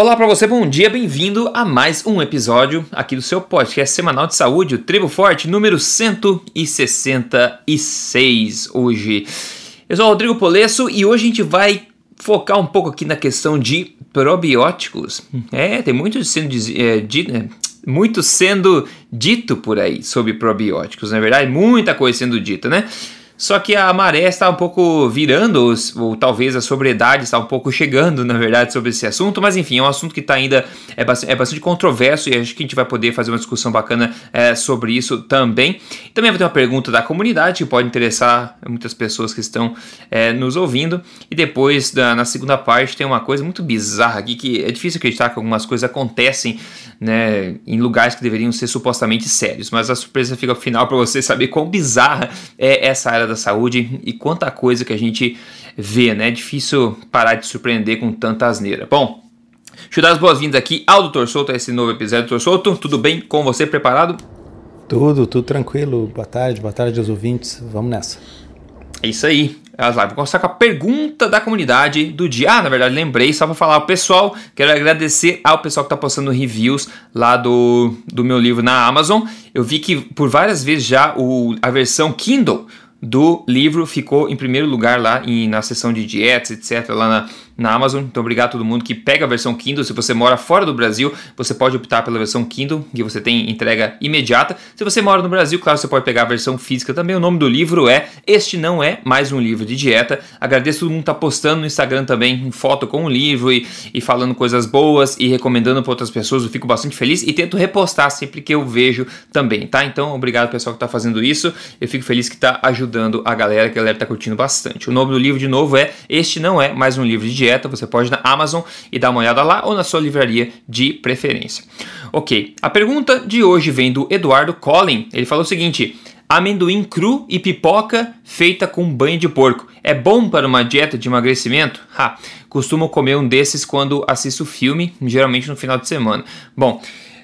Olá para você, bom dia, bem-vindo a mais um episódio aqui do seu podcast semanal de saúde, o Tribo Forte, número 166 hoje. Eu sou o Rodrigo Polesso e hoje a gente vai focar um pouco aqui na questão de probióticos. É, tem muito sendo, é, é, muito sendo dito por aí sobre probióticos, na é verdade, muita coisa sendo dita, né? Só que a maré está um pouco virando, ou, ou, talvez a sobriedade está um pouco chegando, na verdade, sobre esse assunto, mas enfim, é um assunto que está ainda é bastante, é bastante controverso e acho que a gente vai poder fazer uma discussão bacana é, sobre isso também. Também vai ter uma pergunta da comunidade que pode interessar muitas pessoas que estão é, nos ouvindo. E depois, da, na segunda parte, tem uma coisa muito bizarra aqui que é difícil acreditar que algumas coisas acontecem né, em lugares que deveriam ser supostamente sérios, mas a surpresa fica ao final para você saber quão bizarra é essa área da saúde e quanta coisa que a gente vê, né? É difícil parar de surpreender com tanta asneira. Bom, deixa eu dar as boas-vindas aqui ao Dr. Souto, a esse novo episódio. Dr. Souto, tudo bem com você? Preparado? Tudo, tudo tranquilo. Boa tarde, boa tarde aos ouvintes. Vamos nessa. É isso aí. Lá, vou começar com a pergunta da comunidade do dia. Ah, na verdade, lembrei, só para falar ao pessoal, quero agradecer ao pessoal que está postando reviews lá do, do meu livro na Amazon. Eu vi que por várias vezes já o, a versão Kindle do livro ficou em primeiro lugar lá em, na seção de dietas, etc., lá na, na Amazon. Então, obrigado a todo mundo que pega a versão Kindle. Se você mora fora do Brasil, você pode optar pela versão Kindle, que você tem entrega imediata. Se você mora no Brasil, claro, você pode pegar a versão física também. O nome do livro é Este Não É Mais Um Livro de Dieta. Agradeço todo mundo que está postando no Instagram também foto com o livro e, e falando coisas boas e recomendando para outras pessoas. Eu fico bastante feliz e tento repostar sempre que eu vejo também, tá? Então, obrigado pessoal que está fazendo isso. Eu fico feliz que está ajudando a galera, que a galera está curtindo bastante. O nome do livro, de novo, é Este Não É Mais Um Livro de Dieta você pode ir na Amazon e dar uma olhada lá ou na sua livraria de preferência. Ok, a pergunta de hoje vem do Eduardo Collin. Ele falou o seguinte: amendoim cru e pipoca feita com banho de porco. É bom para uma dieta de emagrecimento? Ha, costumo comer um desses quando assisto filme, geralmente no final de semana. Bom,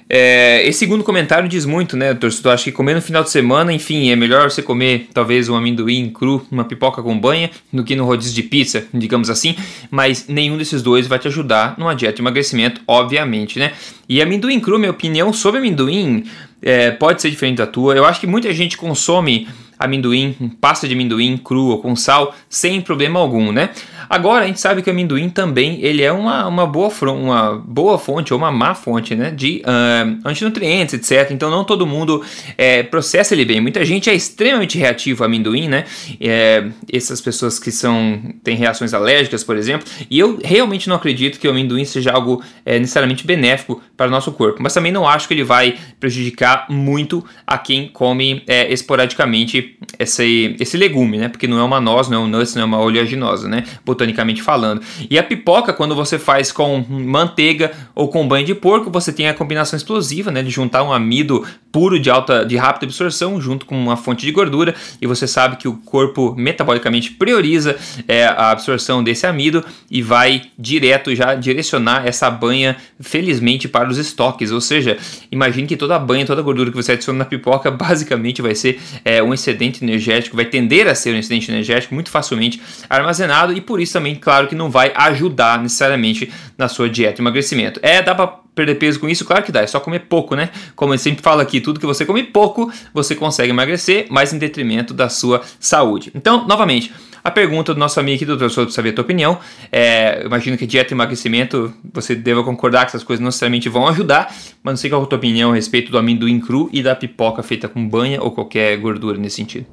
é, esse segundo comentário diz muito, né, torcedor? Acho que comer no final de semana, enfim, é melhor você comer talvez um amendoim cru, uma pipoca com banha, do que no rodízio de pizza, digamos assim. Mas nenhum desses dois vai te ajudar numa dieta de emagrecimento, obviamente, né? E amendoim cru, minha opinião sobre amendoim é, pode ser diferente da tua. Eu acho que muita gente consome amendoim, pasta de amendoim cru ou com sal, sem problema algum, né? Agora a gente sabe que o amendoim também ele é uma, uma, boa, uma boa fonte ou uma má fonte né, de uh, antinutrientes, etc. Então não todo mundo é, processa ele bem. Muita gente é extremamente reativo ao amendoim, né? É, essas pessoas que são têm reações alérgicas, por exemplo. E eu realmente não acredito que o amendoim seja algo é, necessariamente benéfico para o nosso corpo. Mas também não acho que ele vai prejudicar muito a quem come é, esporadicamente esse, esse legume, né? Porque não é uma noz, não é um nuts, não é uma oleaginosa, né? botanicamente falando. E a pipoca, quando você faz com manteiga ou com banho de porco, você tem a combinação explosiva, né, de juntar um amido puro de alta, de rápida absorção junto com uma fonte de gordura e você sabe que o corpo metabolicamente prioriza é, a absorção desse amido e vai direto já direcionar essa banha felizmente para os estoques, ou seja, imagine que toda a banha, toda a gordura que você adiciona na pipoca basicamente vai ser é, um excedente energético, vai tender a ser um excedente energético muito facilmente armazenado e por isso também, claro que não vai ajudar necessariamente na sua dieta emagrecimento. É, dá para perder peso com isso? Claro que dá, é só comer pouco, né? Como eu sempre falo aqui, tudo que você come pouco, você consegue emagrecer, mas em detrimento da sua saúde. Então, novamente, a pergunta do nosso amigo aqui, doutor Souto, saber a tua opinião. É, imagino que dieta e emagrecimento, você deva concordar que essas coisas não necessariamente vão ajudar, mas não sei qual é a tua opinião a respeito do amendoim cru e da pipoca feita com banha ou qualquer gordura nesse sentido.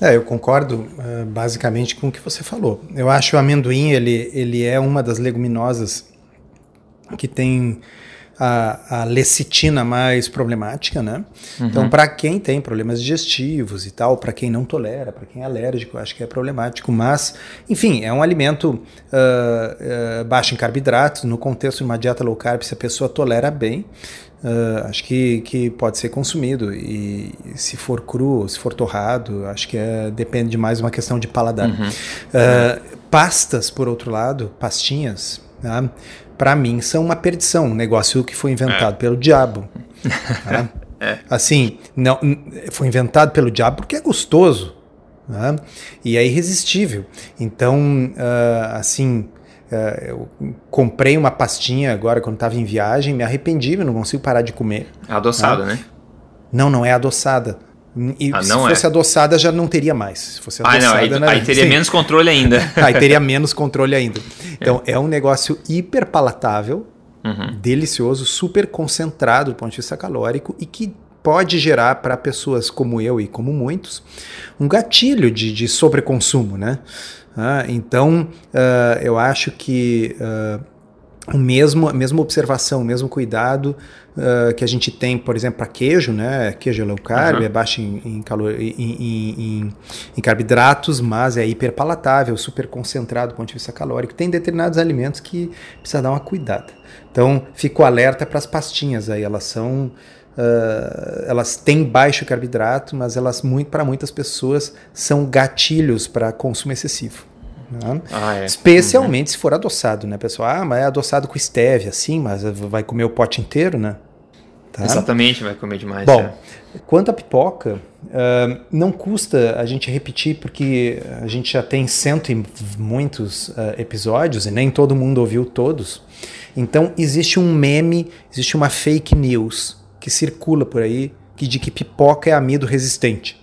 É, eu concordo uh, basicamente com o que você falou. Eu acho o amendoim, ele, ele é uma das leguminosas que tem a, a lecitina mais problemática, né? Uhum. Então, para quem tem problemas digestivos e tal, para quem não tolera, para quem é alérgico, acho que é problemático. Mas, enfim, é um alimento uh, uh, baixo em carboidratos. No contexto de uma dieta low carb, se a pessoa tolera bem, Uh, acho que, que pode ser consumido e se for cru, se for torrado, acho que é, depende de mais uma questão de paladar. Uhum. Uh, pastas, por outro lado, pastinhas, tá? para mim são uma perdição, um negócio que foi inventado é. pelo diabo. Tá? é. Assim, não, foi inventado pelo diabo porque é gostoso né? e é irresistível. Então, uh, assim, Uh, eu comprei uma pastinha agora quando estava em viagem, me arrependi, não consigo parar de comer. Adoçada, né? Não, não é adoçada. E Ah, se fosse é? adoçada já não teria mais. Se fosse Ah, adoçada, não, aí, né? aí teria Sim. menos controle ainda. Aí teria menos controle ainda. Então é, um negócio hiper palatável, Uhum. delicioso, super concentrado do ponto de vista calórico e que pode gerar para pessoas como eu e como muitos um gatilho de, de sobreconsumo, né? Ah, então ah, eu acho que ah, o mesmo, a mesma observação, o mesmo cuidado ah, que a gente tem, por exemplo, para queijo, né? Queijo é low carb, Uhum. é baixo em, em, calor, em, em- em- carboidratos, mas é hiperpalatável, super concentrado do ponto de vista calórico. Tem determinados alimentos que precisa dar uma cuidada. Então, fico alerta para as pastinhas aí, elas são. ah, elas têm baixo carboidrato, mas elas, muito, para muitas pessoas, são gatilhos para consumo excessivo. Né? Ah, é. Especialmente se for adoçado, né, pessoal? Ah, mas é adoçado com stevia, sim, mas vai comer o pote inteiro, né? Tá? Exatamente, vai comer demais. Bom, é. quanto à pipoca, ah, não custa a gente repetir, porque a gente já tem cento e muitos ah, episódios e nem todo mundo ouviu todos. Então, existe um meme, existe uma fake news que circula por aí que de que pipoca é amido resistente.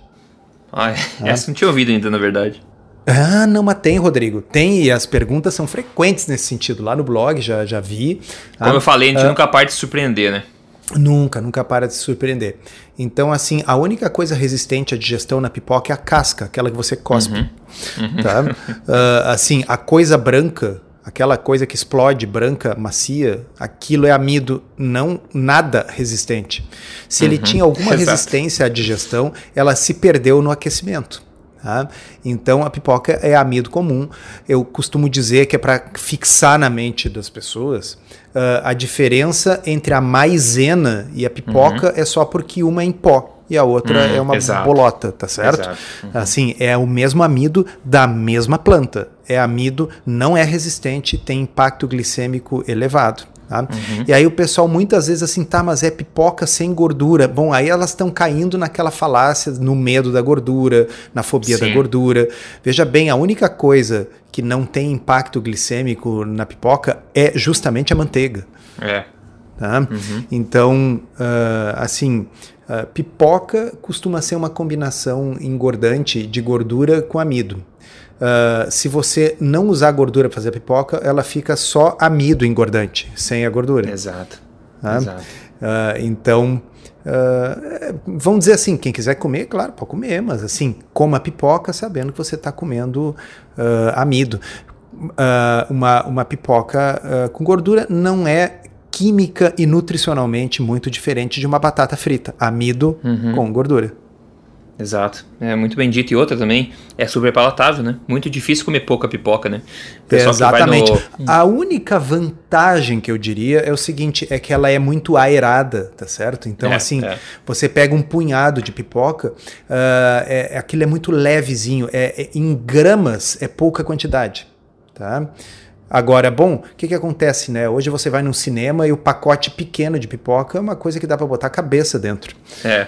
Ah, é. Essa eu não tinha ouvido ainda, na verdade. Ah, não, mas tem, Rodrigo. Tem, e as perguntas são frequentes nesse sentido. Lá no blog já, já vi. Como Ah, eu falei, a gente ah, nunca parte de surpreender, né? Nunca, nunca para de se surpreender. Então, assim, a única coisa resistente à digestão na pipoca é a casca, aquela que você cospe. Tá? Ah, assim, a coisa branca, aquela coisa que explode, branca, macia, aquilo é amido, não nada resistente. Se ele tinha alguma Exato. resistência à digestão, ela se perdeu no aquecimento. Tá? Então a pipoca é amido comum. Eu costumo dizer que é para fixar na mente das pessoas ah, a diferença entre a maisena e a pipoca é só porque uma é em pó e a outra Hum, é uma exato. bolota, tá certo? Uhum. Assim, é o mesmo amido da mesma planta. É amido, não é resistente, tem impacto glicêmico elevado. Tá? Uhum. E aí o pessoal muitas vezes assim, tá, mas é pipoca sem gordura. Bom, aí elas estão caindo naquela falácia, no medo da gordura, na fobia da Sim. gordura. Veja bem, a única coisa que não tem impacto glicêmico na pipoca é justamente a manteiga. É. Tá? Então, ah, assim, ah, pipoca costuma ser uma combinação engordante de gordura com amido. Ah, se você não usar gordura para fazer a pipoca, ela fica só amido engordante, sem a gordura. Exato. tá? Exato. Ah, então, é, vamos dizer assim, quem quiser comer, claro, pode comer, mas assim, coma pipoca sabendo que você está comendo amido. Uma, uma pipoca com gordura não é química e nutricionalmente muito diferente de uma batata frita. Amido com gordura. Exato. É muito bem dito. E outra também, é super palatável, né? Muito difícil comer pouca pipoca, né? Pessoal Exatamente. no- A única vantagem que eu diria é o seguinte, é que ela é muito aerada, tá certo? Então, É, assim, é. você pega um punhado de pipoca, é, é- aquilo é muito levezinho, é, é- em gramas é pouca quantidade, tá? Agora, bom, o que, que acontece, né? Hoje você vai num cinema e o pacote pequeno de pipoca é uma coisa que dá para botar a cabeça dentro. É,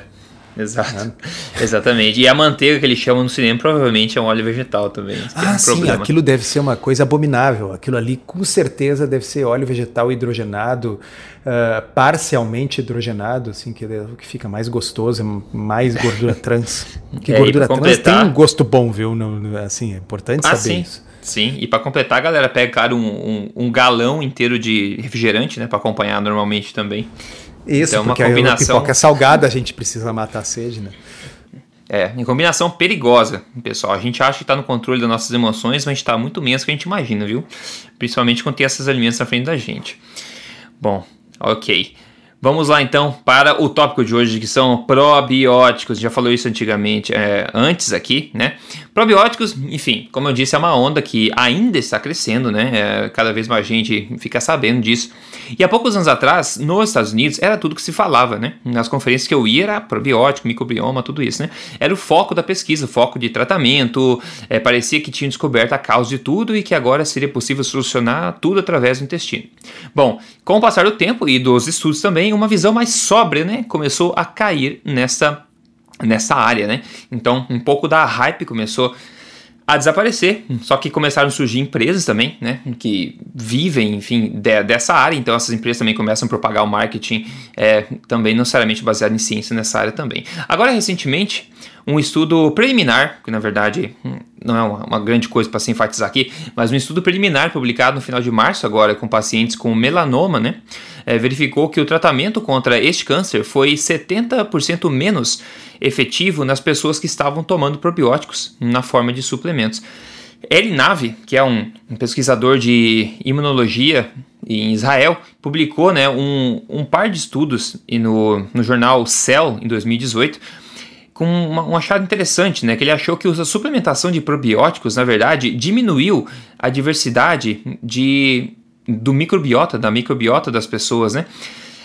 exato. Exatamente. E a manteiga que eles chamam no cinema provavelmente é um óleo vegetal também. que é Ah, um sim, problema. aquilo deve ser uma coisa abominável. Aquilo ali, com certeza, deve ser óleo vegetal hidrogenado, ah, parcialmente hidrogenado, assim, que, é o que fica mais gostoso, é mais gordura trans. Porque É, gordura trans tem um gosto bom, viu? Não- assim, é importante Ah, saber sim. isso. Sim, e pra completar, a galera pega, cara, um, um, um galão inteiro de refrigerante, né? Pra acompanhar normalmente também. Isso, Então, é uma porque aí a combinação- pipoca é salgada, a gente precisa matar a sede, né? É, em combinação perigosa, pessoal. A gente acha que tá no controle das nossas emoções, mas tá muito menos do que a gente imagina, viu? Principalmente quando tem esses alimentos na frente da gente. Bom, ok. Vamos lá então para o tópico de hoje, que são probióticos. Já falou isso antigamente, é, antes aqui, né? Probióticos, enfim, como eu disse, é uma onda que ainda está crescendo, né? É, cada vez mais gente fica sabendo disso. E há poucos anos atrás, nos Estados Unidos, era tudo que se falava, né? Nas conferências que eu ia era probiótico, microbioma, tudo isso, né? Era o foco da pesquisa, o foco de tratamento. é, parecia que tinham descoberto a causa de tudo e que agora seria possível solucionar tudo através do intestino. Bom, com o passar do tempo e dos estudos também, uma visão mais sóbria, né? Começou a cair nessa nessa área, né? Então, um pouco da hype começou a desaparecer. Só que começaram a surgir empresas também, né, que vivem, enfim, de, dessa área. Então essas empresas também começam a propagar o marketing, é, também não necessariamente baseado em ciência nessa área também. Agora, recentemente, um estudo preliminar, que na verdade hum, não é uma, grande coisa para se enfatizar aqui, mas um estudo preliminar publicado no final de março agora com pacientes com melanoma, né, é, verificou que o tratamento contra este câncer foi 70% menos efetivo nas pessoas que estavam tomando probióticos na forma de suplementos. Eli Nave, que é um, um pesquisador de imunologia em Israel, publicou né, um, um par de estudos no, no jornal Cell em 2018 com uma, um achado interessante, né? Que ele achou que a suplementação de probióticos, na verdade, diminuiu a diversidade de, do microbiota, da microbiota das pessoas, né?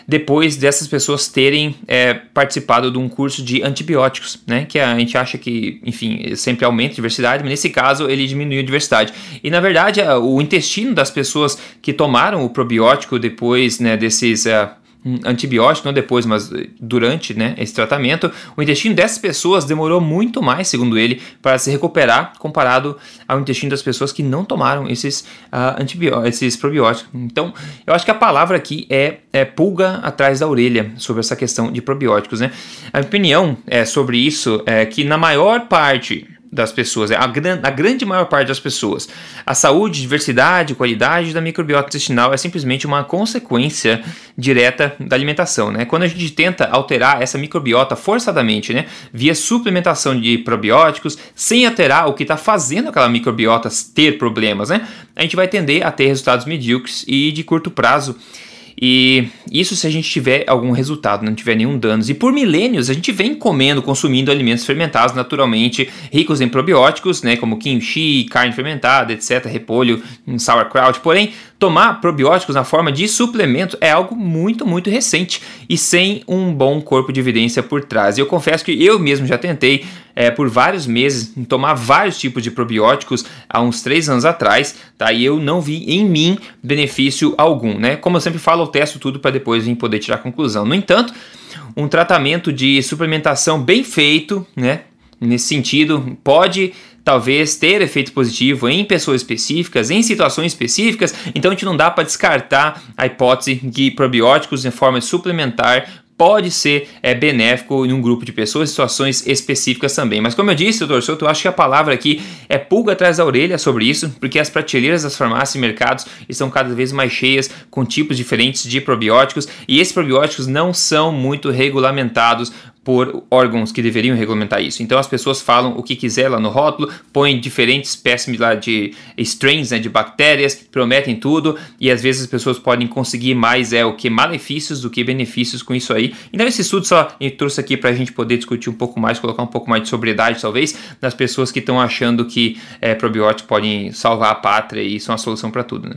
Depois dessas pessoas terem é, participado de um curso de antibióticos, né? Que a gente acha que, enfim, sempre aumenta a diversidade, mas nesse caso ele diminuiu a diversidade. E na verdade, o intestino das pessoas que tomaram o probiótico depois né, desses. Uh, antibiótico, não depois, mas durante né, esse tratamento, o intestino dessas pessoas demorou muito mais, segundo ele, para se recuperar comparado ao intestino das pessoas que não tomaram esses, uh, esses probióticos. Então, eu acho que a palavra aqui é, é, pulga atrás da orelha sobre essa questão de probióticos. Né? A opinião é, sobre isso é que, na maior parte das pessoas, é a, gran a grande maior parte das pessoas. A saúde, diversidade, qualidade da microbiota intestinal é simplesmente uma consequência direta da alimentação, né? Quando a gente tenta alterar essa microbiota forçadamente, né, via suplementação de probióticos, sem alterar o que está fazendo aquela microbiota ter problemas, né, a gente vai tender a ter resultados medíocres e de curto prazo. E isso se a gente tiver algum resultado, não tiver nenhum danos. E por milênios a gente vem comendo, consumindo alimentos fermentados naturalmente, ricos em probióticos, né, como kimchi, carne fermentada, etc, repolho, sauerkraut. Porém, tomar probióticos na forma de suplemento é algo muito, muito recente e sem um bom corpo de evidência por trás. E eu confesso que eu mesmo já tentei é, por vários meses tomar vários tipos de probióticos há uns três anos atrás, tá? E eu não vi em mim benefício algum, né? Como eu sempre falo, eu testo tudo para depois vir poder tirar conclusão. No entanto, um tratamento de suplementação bem feito, né? Nesse sentido, pode talvez ter efeito positivo em pessoas específicas, em situações específicas, então a gente não dá para descartar a hipótese que probióticos em forma suplementar pode ser é, benéfico em um grupo de pessoas, situações específicas também. Mas como eu disse, doutor Souto, eu acho que a palavra aqui é pulga atrás da orelha sobre isso, porque as prateleiras das farmácias e mercados estão cada vez mais cheias com tipos diferentes de probióticos e esses probióticos não são muito regulamentados por órgãos que deveriam regulamentar isso. Então as pessoas falam o que quiser lá no rótulo, põem diferentes espécimes lá de strains, né, de bactérias, prometem tudo e às vezes as pessoas podem conseguir mais é o que malefícios do que benefícios com isso aí. Então esse estudo só trouxe aqui para a gente poder discutir um pouco mais, colocar um pouco mais de sobriedade talvez nas pessoas que estão achando que é, probióticos podem salvar a pátria e são a solução para tudo. Né?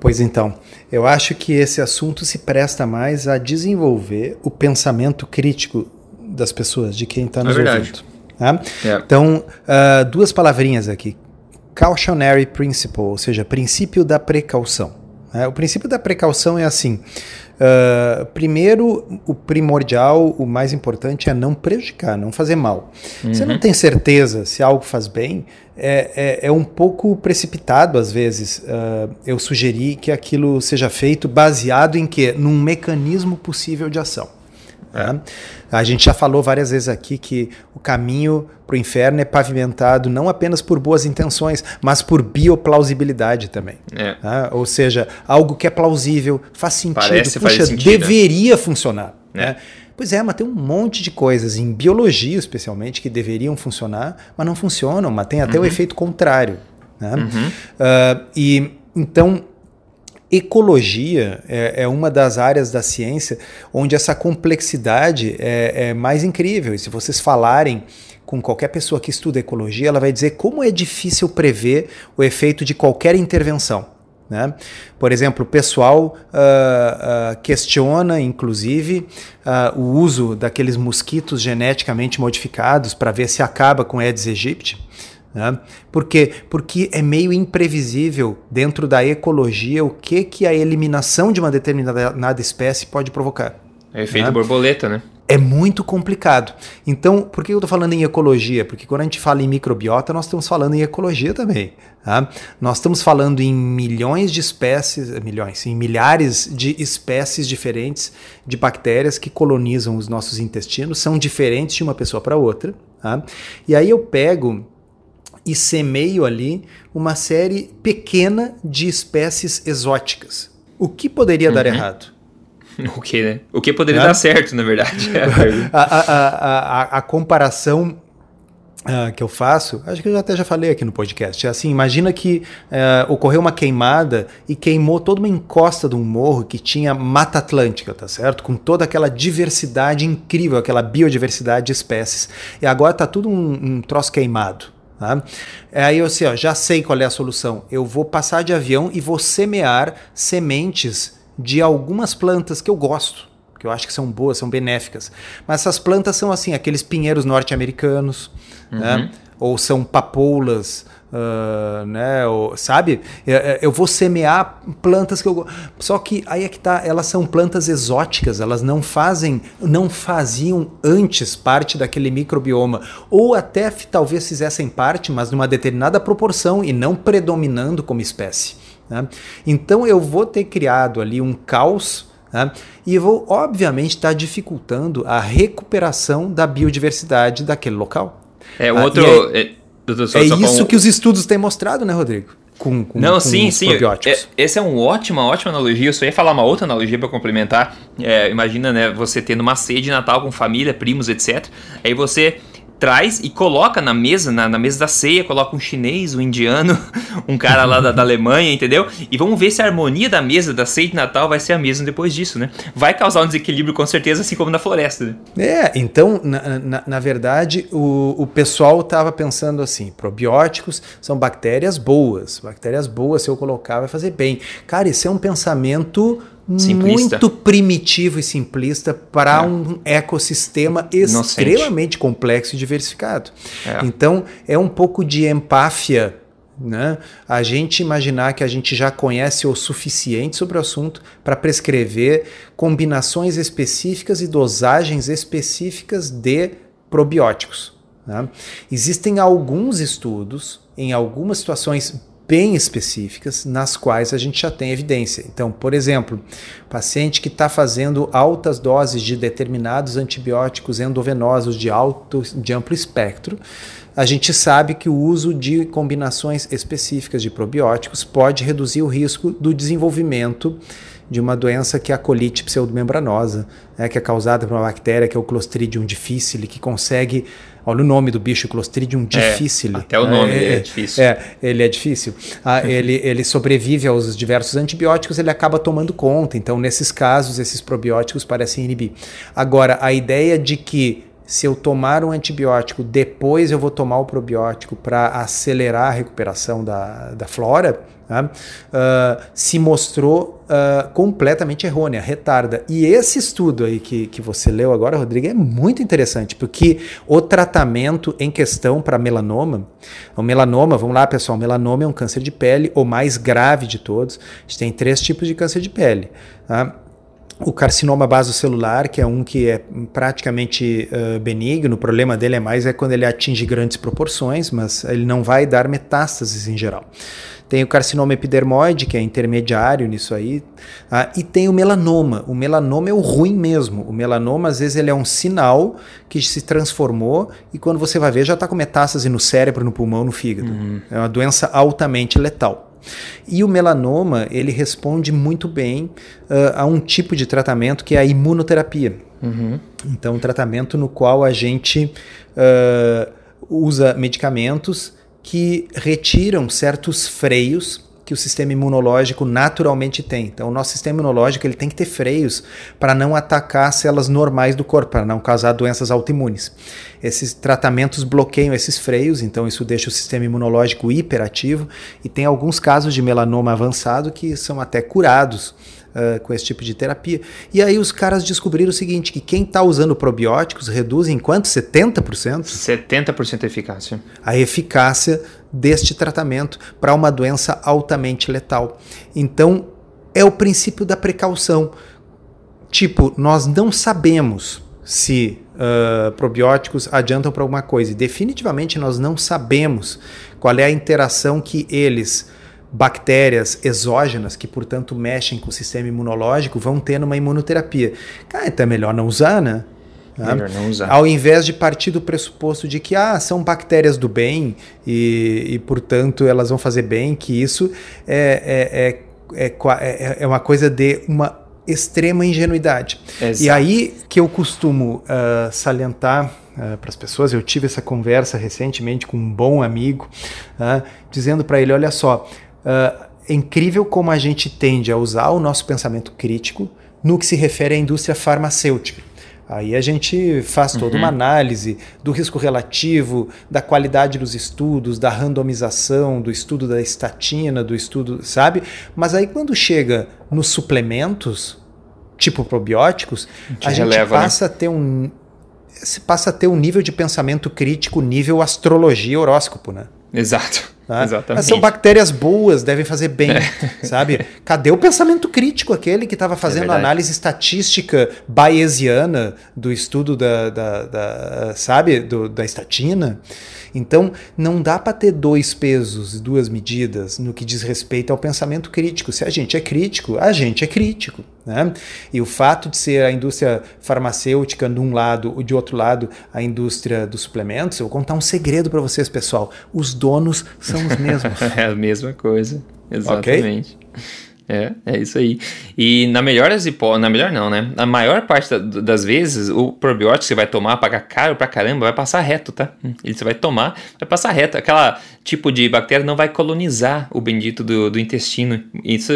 Pois então, eu acho que esse assunto se presta mais a desenvolver o pensamento crítico das pessoas, de quem está nos é ouvindo. Tá? É. Então, uh, duas palavrinhas aqui. Cautionary principle, ou seja, princípio da precaução. Né? O princípio da precaução é assim: Uh, primeiro, o primordial, o mais importante é não prejudicar, não fazer mal. Uhum. Você não tem certeza se algo faz bem, é, é, é um pouco precipitado às vezes. Uh, eu sugeri que aquilo seja feito baseado em quê? Num mecanismo possível de ação. Né? A gente já falou várias vezes aqui que o caminho para o inferno é pavimentado não apenas por boas intenções, mas por bioplausibilidade também. É. Né? Ou seja, algo que é plausível, faz sentido, Parece, puxa, faz sentido. deveria funcionar. É. Né? Pois é, mas tem um monte de coisas, em biologia especialmente, que deveriam funcionar, mas não funcionam, mas tem até uhum. o efeito contrário. Né? Uhum. Uh, e então ecologia é, é, uma das áreas da ciência onde essa complexidade é, é, mais incrível. E se vocês falarem com qualquer pessoa que estuda ecologia, ela vai dizer como é difícil prever o efeito de qualquer intervenção. Né? Por exemplo, o pessoal uh, uh, questiona, inclusive, uh, o uso daqueles mosquitos geneticamente modificados para ver se acaba com Aedes aegypti. Né? Por quê? Porque é meio imprevisível dentro da ecologia o que, que a eliminação de uma determinada espécie pode provocar. É efeito né? borboleta, né? é muito complicado. Então, por que eu estou falando em ecologia? Porque quando a gente fala em microbiota, nós estamos falando em ecologia também. Tá? Nós estamos falando em milhões de espécies, milhões, em milhares de espécies diferentes de bactérias que colonizam os nossos intestinos, são diferentes de uma pessoa para outra. Tá? E aí eu pego e semeio ali uma série pequena de espécies exóticas. O que poderia uhum. dar errado? O que, né? O que poderia é? dar certo, na verdade. a, a, a, a, comparação Uh, que eu faço, acho que eu até já falei aqui no podcast. É assim, imagina que uh, ocorreu uma queimada e queimou toda uma encosta de um morro que tinha Mata Atlântica, tá certo? Com toda aquela diversidade incrível, aquela biodiversidade de espécies. E agora tá tudo um, um troço queimado. Tá? Aí eu assim, ó, já sei qual é a solução. Eu vou passar de avião e vou semear sementes de algumas plantas que eu gosto, que eu acho que são boas, são benéficas. Mas essas plantas são assim, aqueles pinheiros norte-americanos, né? uhum. né? ou são papoulas, uh, né? Ou, sabe? Eu vou semear plantas que eu. Só que aí é que tá, elas são plantas exóticas, elas não fazem, não faziam antes parte daquele microbioma, ou até talvez fizessem parte, mas numa determinada proporção e não predominando como espécie. Né? Então eu vou ter criado ali um caos né? e vou, obviamente, estar tá dificultando a recuperação da biodiversidade daquele local. É, um ah, outro. É, é, é isso que os estudos têm mostrado, né, Rodrigo? Com, com, Não, com sim, sim. É, esse é uma ótima, ótima analogia. Eu só ia falar uma outra analogia para complementar. É, imagina, né, você tendo uma ceia de Natal com família, primos, etc. Aí você traz e coloca na mesa, na, na, mesa da ceia, coloca um chinês, um indiano, um cara lá da, da, Alemanha, entendeu? E vamos ver se a harmonia da mesa da ceia de Natal vai ser a mesma depois disso, né? Vai causar um desequilíbrio com certeza, assim como na floresta. Né? É, então, na, na, na verdade, o, o pessoal estava pensando assim: probióticos são bactérias boas. Bactérias boas, se eu colocar, vai fazer bem. Cara, isso é um pensamento simplista. muito primitivo e simplista para é. um ecossistema extremamente complexo e diversificado. É. Então, é um pouco de empáfia né? A gente imaginar que a gente já conhece o suficiente sobre o assunto para prescrever combinações específicas e dosagens específicas de probióticos. Né? Existem alguns estudos em algumas situações bem específicas nas quais a gente já tem evidência. Então, por exemplo, paciente que está fazendo altas doses de determinados antibióticos endovenosos de, alto, de amplo espectro, a gente sabe que o uso de combinações específicas de probióticos pode reduzir o risco do desenvolvimento de uma doença que é a colite pseudomembranosa, né, que é causada por uma bactéria que é o Clostridium difficile, que consegue Olha o nome do bicho, Clostridium difficile. É, até o nome é, é difícil. É, ele é difícil. Ah, ele, ele sobrevive aos diversos antibióticos, ele acaba tomando conta. Então, nesses casos, esses probióticos parecem inibir. Agora, a ideia de que se eu tomar um antibiótico, depois eu vou tomar o probiótico para acelerar a recuperação da, da flora, uh, se mostrou uh, completamente errônea, retarda. E esse estudo aí que, que você leu agora, Rodrigo, é muito interessante, porque o tratamento em questão para melanoma, o melanoma, vamos lá pessoal, melanoma é um câncer de pele, o mais grave de todos. A gente tem três tipos de câncer de pele. Tá? O carcinoma basocelular, que é um que é praticamente uh, benigno, o problema dele é mais é quando ele atinge grandes proporções, mas ele não vai dar metástases em geral. Tem o carcinoma epidermoide, que é intermediário nisso aí. Ah, e tem o melanoma. O melanoma é o ruim mesmo. O melanoma, às vezes, ele é um sinal que se transformou e quando você vai ver, já está com metástase no cérebro, no pulmão, no fígado. Uhum. É uma doença altamente letal. E o melanoma, ele responde muito bem uh, a um tipo de tratamento que é a imunoterapia. Uhum. Então, um tratamento no qual a gente uh, usa medicamentos que retiram certos freios que o sistema imunológico naturalmente tem. Então, o nosso sistema imunológico ele tem que ter freios para não atacar células normais do corpo, para não causar doenças autoimunes. Esses tratamentos bloqueiam esses freios, então isso deixa o sistema imunológico hiperativo e tem alguns casos de melanoma avançado que são até curados uh, com esse tipo de terapia. E aí os caras descobriram o seguinte, que quem está usando probióticos reduz em quanto? 70%? 70% eficácia. A eficácia deste tratamento para uma doença altamente letal. Então, é o princípio da precaução. Tipo, nós não sabemos se uh, probióticos adiantam para alguma coisa. E definitivamente nós não sabemos qual é a interação que eles, bactérias exógenas, que portanto mexem com o sistema imunológico, vão ter numa imunoterapia. Cara, então é melhor não usar, né? Melhor não usar. Ao invés de partir do pressuposto de que ah, são bactérias do bem e, e portanto elas vão fazer bem, que isso é, é, é, é, é uma coisa de uma extrema ingenuidade. Exato. E aí que eu costumo uh, salientar uh, para as pessoas, eu tive essa conversa recentemente com um bom amigo, uh, dizendo para ele: olha só, é incrível como a gente tende a usar o nosso pensamento crítico no que se refere à indústria farmacêutica. Aí a gente faz toda uhum. uma análise do risco relativo, da qualidade dos estudos, da randomização, do estudo da estatina, do estudo, sabe? Mas aí quando chega nos suplementos, tipo probióticos, a gente releva, né? passa né? a ter um passa a ter um nível de pensamento crítico nível astrologia horóscopo, né? Exato. Tá? Exatamente. São bactérias boas, devem fazer bem, é. sabe? Cadê o pensamento crítico, aquele que estava fazendo é análise estatística bayesiana do estudo da, da, da sabe, do, da estatina? Então, não dá para ter dois pesos e duas medidas no que diz respeito ao pensamento crítico. Se a gente é crítico, a gente é crítico. Né? E o fato de ser a indústria farmacêutica de um lado ou de outro lado a indústria dos suplementos, eu vou contar um segredo para vocês, pessoal. Os donos são os mesmos. é a mesma coisa. Exatamente. Okay? É, é isso aí. E na melhor das hipóteses, na melhor não, né? Na maior parte da, das vezes, o probiótico que você vai tomar, pagar caro pra caramba, vai passar reto, tá? Ele você vai tomar, vai passar reto. Aquela tipo de bactéria não vai colonizar o bendito do, do intestino. Isso,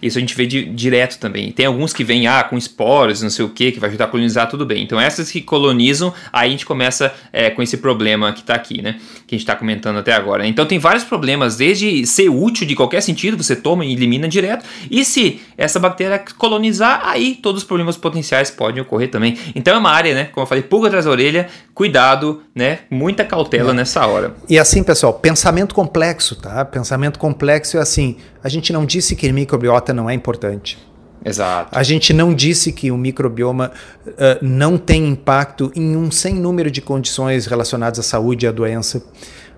isso a gente vê de, direto também. Tem alguns que vêm, ah, com esporos, não sei o que, que vai ajudar a colonizar, tudo bem. Então essas que colonizam, aí a gente começa é, com esse problema que tá aqui, né? Que a gente tá comentando até agora. Então tem vários problemas, desde ser útil de qualquer sentido, você toma e elimina direto, e se essa bactéria colonizar, aí todos os problemas potenciais podem ocorrer também. Então é uma área, né? Como eu falei, pulga atrás da orelha, cuidado, né? Muita cautela é. nessa hora. E assim, pessoal, pensamento complexo, tá? Pensamento complexo é assim: a gente não disse que microbiota não é importante. Exato. A gente não disse que o microbioma uh, não tem impacto em um sem número de condições relacionadas à saúde e à doença.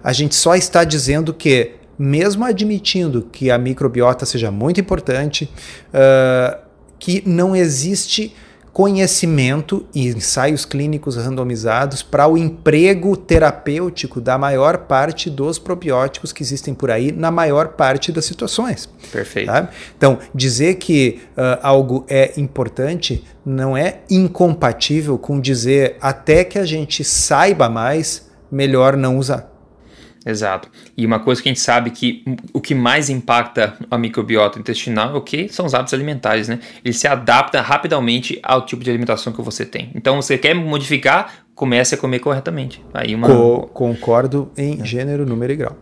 A gente só está dizendo que mesmo admitindo que a microbiota seja muito importante, uh, que não existe conhecimento e ensaios clínicos randomizados para o emprego terapêutico da maior parte dos probióticos que existem por aí, na maior parte das situações. Perfeito. Tá? Então, dizer que uh, algo é importante não é incompatível com dizer até que a gente saiba mais, melhor não usar. Exato. E uma coisa que a gente sabe que o que mais impacta a microbiota intestinal é o que? São os hábitos alimentares, né? Ele se adapta rapidamente ao tipo de alimentação que você tem. Então, você quer modificar, comece a comer corretamente. Aí uma... Co concordo em gênero, número e grau.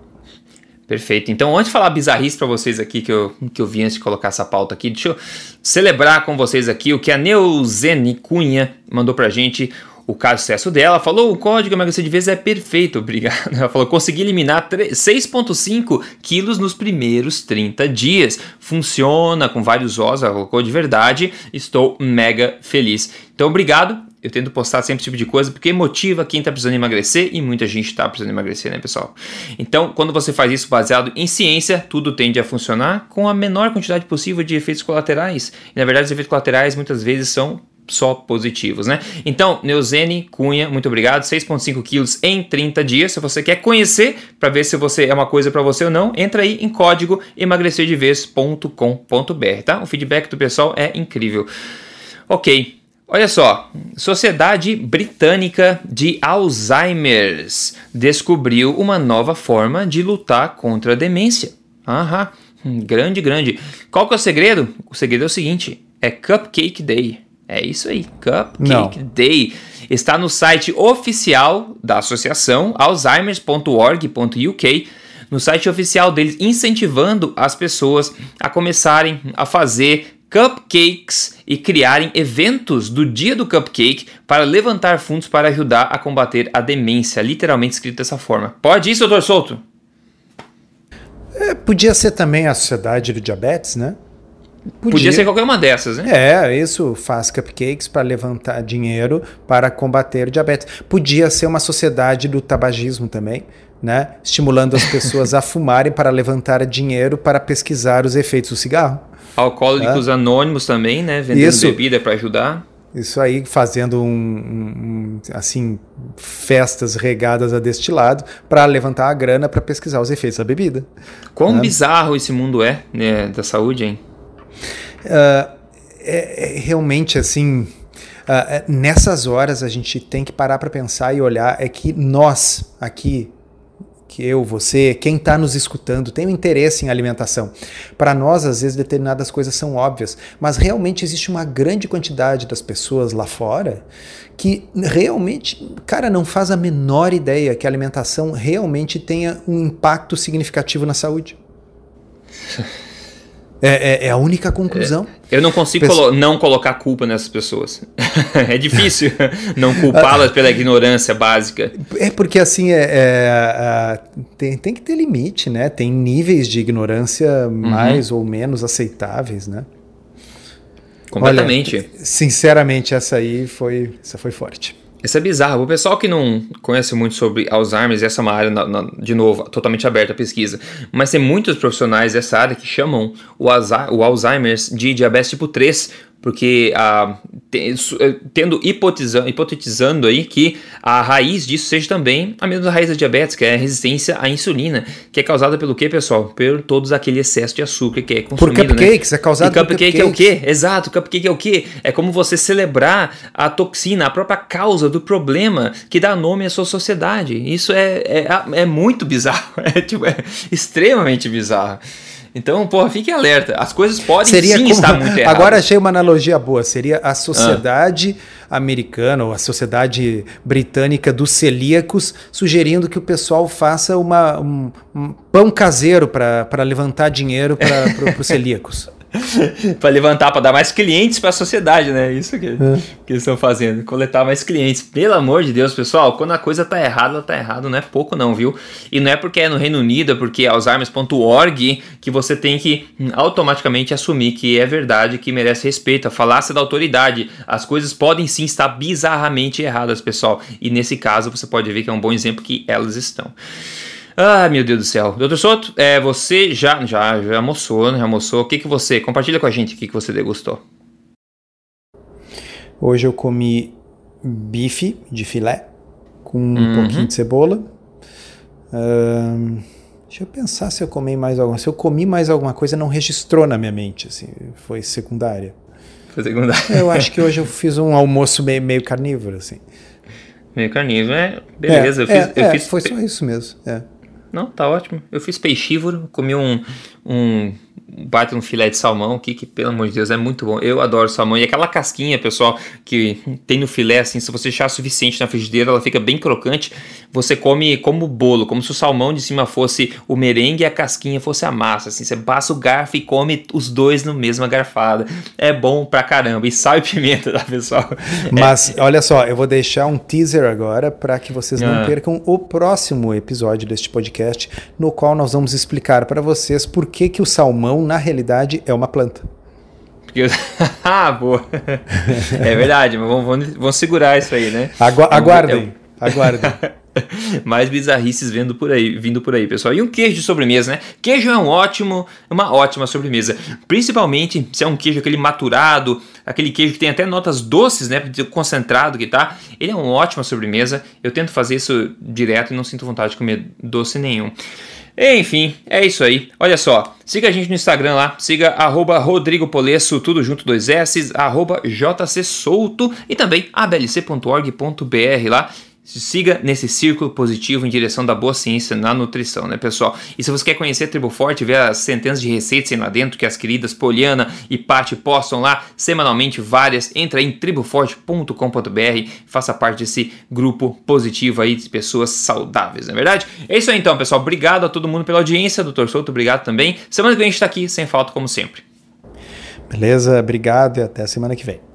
Perfeito. Então, antes de falar bizarrice para vocês aqui, que eu, que eu vi antes de colocar essa pauta aqui, deixa eu celebrar com vocês aqui o que a Neuzene Cunha mandou pra gente o caso sucesso dela, falou o código emagrecer de vez é perfeito, obrigado. Ela falou, consegui eliminar 6,5 quilos nos primeiros 30 dias. Funciona com vários ossos, ela colocou de verdade, estou mega feliz. Então, obrigado. Eu tento postar sempre esse tipo de coisa porque motiva quem está precisando emagrecer e muita gente está precisando emagrecer, né, pessoal? Então, quando você faz isso baseado em ciência, tudo tende a funcionar com a menor quantidade possível de efeitos colaterais. E, na verdade, os efeitos colaterais muitas vezes são só positivos, né? Então, Neuzene Cunha, muito obrigado. 6,5 quilos em 30 dias. Se você quer conhecer para ver se você é uma coisa para você ou não, entra aí em código emagrecerdevez.com.br, tá? O feedback do pessoal é incrível. Ok. Olha só, Sociedade Britânica de Alzheimer's descobriu uma nova forma de lutar contra a demência. Aham, grande, grande. Qual que é o segredo? O segredo é o seguinte: é Cupcake Day. É isso aí, Cupcake Não. Day. Está no site oficial da associação alzheimers.org.uk, no site oficial deles, incentivando as pessoas a começarem a fazer cupcakes e criarem eventos do dia do cupcake para levantar fundos para ajudar a combater a demência, literalmente escrito dessa forma. Pode isso, doutor Souto? É, podia ser também a Sociedade do Diabetes, né? Podia, Podia ser qualquer uma dessas, né? É, isso faz cupcakes para levantar dinheiro para combater diabetes. Podia ser uma sociedade do tabagismo também, né? Estimulando as pessoas a fumarem para levantar dinheiro para pesquisar os efeitos do cigarro. Alcoólicos é. anônimos também, né? Vendendo isso, bebida para ajudar. Isso aí fazendo um, um, assim festas regadas a destilado para levantar a grana para pesquisar os efeitos da bebida. Quão né? bizarro esse mundo é né, da saúde, hein? Uh, é, é, realmente assim. Uh, nessas horas a gente tem que parar para pensar e olhar é que nós aqui que eu, você, quem está nos escutando tem um interesse em alimentação. Para nós, às vezes, determinadas coisas são óbvias, mas realmente existe uma grande quantidade das pessoas lá fora que realmente, cara, não faz a menor ideia que a alimentação realmente tenha um impacto significativo na saúde. É, é, é, a única conclusão. É, eu não consigo Pesso... colo não colocar culpa nessas pessoas. é difícil não culpá-las pela ignorância básica. É porque assim é, é tem, tem que ter limite, né? Tem níveis de ignorância uhum. mais ou menos aceitáveis, né? Completamente. Olha, sinceramente, essa aí foi, essa foi forte. Isso é bizarro. O pessoal que não conhece muito sobre Alzheimer, essa é uma área, na, na, de novo, totalmente aberta a pesquisa, mas tem muitos profissionais dessa área que chamam o, o Alzheimer de diabetes tipo 3, porque ah, eh, tendo hipotetizando, hipotetizando aí que a raiz disso seja também a mesma raiz da diabetes, que é a resistência à insulina, que é causada pelo que, pessoal? Por todos aquele excesso de açúcar que é consumido, Por cupcakes, né? é causado e por cupcake é o quê? Exato, cupcake é o quê? É como você celebrar a toxina, a própria causa do problema que dá nome à sua sociedade. Isso é, é, é muito bizarro, é, tipo, é extremamente bizarro. Então, porra, fique alerta. As coisas podem Seria sim como... estar muito erradas. Agora achei uma analogia boa. Seria a sociedade ah. americana ou a sociedade britânica dos celíacos sugerindo que o pessoal faça uma, um, um pão caseiro para levantar dinheiro para os celíacos. para levantar, para dar mais clientes para a sociedade, né? Isso que, é. que eles estão fazendo, coletar mais clientes. Pelo amor de Deus, pessoal, quando a coisa tá errada, ela tá errada, não é pouco não, viu? E não é porque é no Reino Unido, é porque é alzheimer.org que você tem que hum, automaticamente assumir que é verdade, que merece respeito, a falácia da autoridade. As coisas podem sim estar bizarramente erradas, pessoal. E nesse caso, você pode ver que é um bom exemplo que elas estão. Ah, meu Deus do céu. Doutor Soto, é, você já, já, já almoçou, né? Já almoçou. O que, que você. Compartilha com a gente o que, que você degustou. Hoje eu comi bife de filé com um uhum. pouquinho de cebola. Uh, deixa eu pensar se eu comi mais alguma Se eu comi mais alguma coisa, não registrou na minha mente, assim, foi secundária. Foi secundária. Eu acho que hoje eu fiz um almoço meio, meio carnívoro, assim. Meio carnívoro, é? Beleza, é, eu fiz. É, eu é, fiz... Foi só isso mesmo. É. Não, tá ótimo. Eu fiz peixívoro, comi um, um bate um filé de salmão aqui, que pelo amor de Deus é muito bom. Eu adoro salmão. E aquela casquinha, pessoal, que tem no filé, assim, se você deixar suficiente na frigideira, ela fica bem crocante. Você come como bolo, como se o salmão de cima fosse o merengue e a casquinha fosse a massa. Assim, você passa o garfo e come os dois no mesma garfada. É bom pra caramba. E sal e pimenta, tá, pessoal? Mas é. olha só, eu vou deixar um teaser agora para que vocês não ah. percam o próximo episódio deste podcast, no qual nós vamos explicar para vocês por que, que o salmão na realidade, é uma planta. ah, boa. é verdade, mas vamos, vamos, vamos, segurar isso aí, né? Agu aguardem, aguardem. Mais bizarrices vindo por aí, vindo por aí, pessoal. E um queijo de sobremesa, né? Queijo é um ótimo, uma ótima sobremesa. Principalmente se é um queijo aquele maturado, aquele queijo que tem até notas doces, né? Concentrado que tá. Ele é uma ótima sobremesa. Eu tento fazer isso direto e não sinto vontade de comer doce nenhum. Enfim, é isso aí. Olha só, siga a gente no Instagram lá, siga arroba Rodrigo Polesso, tudo junto, dois S, arroba JC Souto e também ablc.org.br lá siga nesse círculo positivo em direção da boa ciência na nutrição, né, pessoal? E se você quer conhecer a Tribo Forte, ver as centenas de receitas aí lá dentro que as queridas Poliana e Paty postam lá semanalmente várias, entra em triboforte.com.br, faça parte desse grupo positivo aí de pessoas saudáveis, não é verdade? É isso aí então, pessoal. Obrigado a todo mundo pela audiência, doutor Souto, obrigado também. Semana que vem a gente está aqui, sem falta, como sempre. Beleza, obrigado e até a semana que vem.